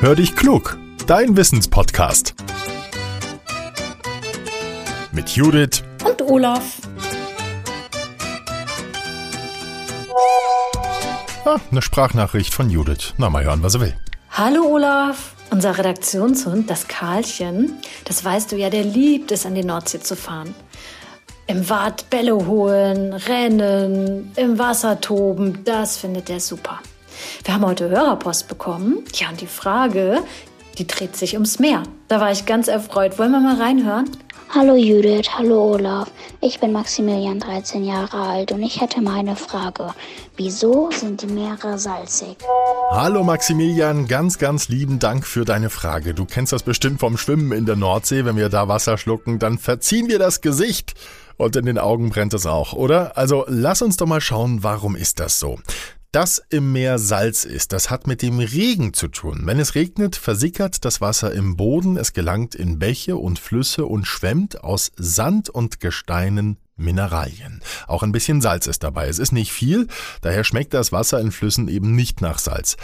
Hör dich klug, dein Wissenspodcast. Mit Judith und Olaf. Ah, eine Sprachnachricht von Judith. Na, mal hören, was er will. Hallo Olaf. Unser Redaktionshund, das Karlchen, das weißt du ja, der liebt es, an die Nordsee zu fahren. Im Wald Bälle holen, rennen, im Wasser toben, das findet er super. Wir haben heute Hörerpost bekommen. Ja, und die Frage, die dreht sich ums Meer. Da war ich ganz erfreut. Wollen wir mal reinhören? Hallo Judith, hallo Olaf. Ich bin Maximilian, 13 Jahre alt und ich hätte mal eine Frage. Wieso sind die Meere salzig? Hallo Maximilian, ganz, ganz lieben Dank für deine Frage. Du kennst das bestimmt vom Schwimmen in der Nordsee. Wenn wir da Wasser schlucken, dann verziehen wir das Gesicht. Und in den Augen brennt es auch, oder? Also lass uns doch mal schauen, warum ist das so? Dass im Meer Salz ist, das hat mit dem Regen zu tun. Wenn es regnet, versickert das Wasser im Boden, es gelangt in Bäche und Flüsse und schwemmt aus Sand und Gesteinen Mineralien. Auch ein bisschen Salz ist dabei. Es ist nicht viel, daher schmeckt das Wasser in Flüssen eben nicht nach Salz.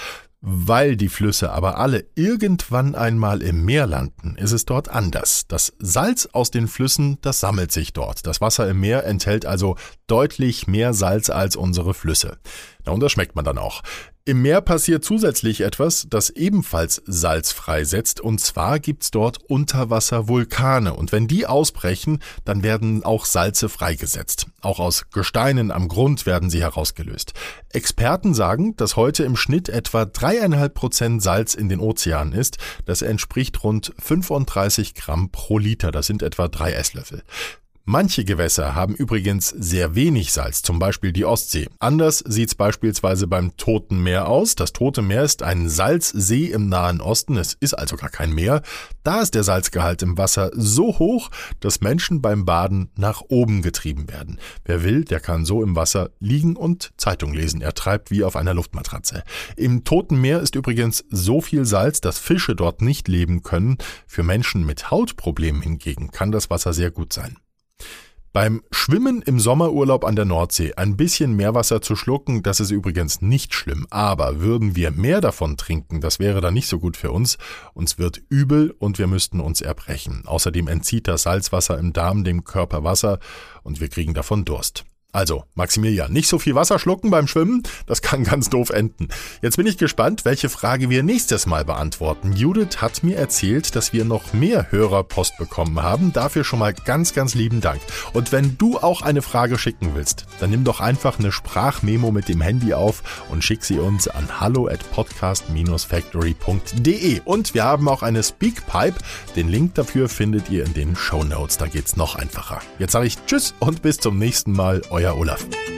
Weil die Flüsse aber alle irgendwann einmal im Meer landen, ist es dort anders. Das Salz aus den Flüssen, das sammelt sich dort. Das Wasser im Meer enthält also deutlich mehr Salz als unsere Flüsse. Na, und das schmeckt man dann auch. Im Meer passiert zusätzlich etwas, das ebenfalls Salz freisetzt, und zwar gibt's dort Unterwasservulkane, und wenn die ausbrechen, dann werden auch Salze freigesetzt. Auch aus Gesteinen am Grund werden sie herausgelöst. Experten sagen, dass heute im Schnitt etwa dreieinhalb Prozent Salz in den Ozeanen ist. Das entspricht rund 35 Gramm pro Liter. Das sind etwa drei Esslöffel. Manche Gewässer haben übrigens sehr wenig Salz, zum Beispiel die Ostsee. Anders sieht's beispielsweise beim Toten Meer aus. Das Tote Meer ist ein Salzsee im Nahen Osten, es ist also gar kein Meer. Da ist der Salzgehalt im Wasser so hoch, dass Menschen beim Baden nach oben getrieben werden. Wer will, der kann so im Wasser liegen und Zeitung lesen. Er treibt wie auf einer Luftmatratze. Im Toten Meer ist übrigens so viel Salz, dass Fische dort nicht leben können. Für Menschen mit Hautproblemen hingegen kann das Wasser sehr gut sein. Beim Schwimmen im Sommerurlaub an der Nordsee ein bisschen Meerwasser zu schlucken, das ist übrigens nicht schlimm. Aber würden wir mehr davon trinken, das wäre dann nicht so gut für uns. Uns wird übel und wir müssten uns erbrechen. Außerdem entzieht das Salzwasser im Darm dem Körper Wasser und wir kriegen davon Durst. Also, Maximilian, nicht so viel Wasser schlucken beim Schwimmen, das kann ganz doof enden. Jetzt bin ich gespannt, welche Frage wir nächstes Mal beantworten. Judith hat mir erzählt, dass wir noch mehr Hörerpost bekommen haben. Dafür schon mal ganz, ganz lieben Dank. Und wenn du auch eine Frage schicken willst, dann nimm doch einfach eine Sprachmemo mit dem Handy auf und schick sie uns an hallo at podcast-factory.de. Und wir haben auch eine Speakpipe. Den Link dafür findet ihr in den Show Notes. Da geht's noch einfacher. Jetzt sage ich Tschüss und bis zum nächsten Mal. Euer euer Olaf.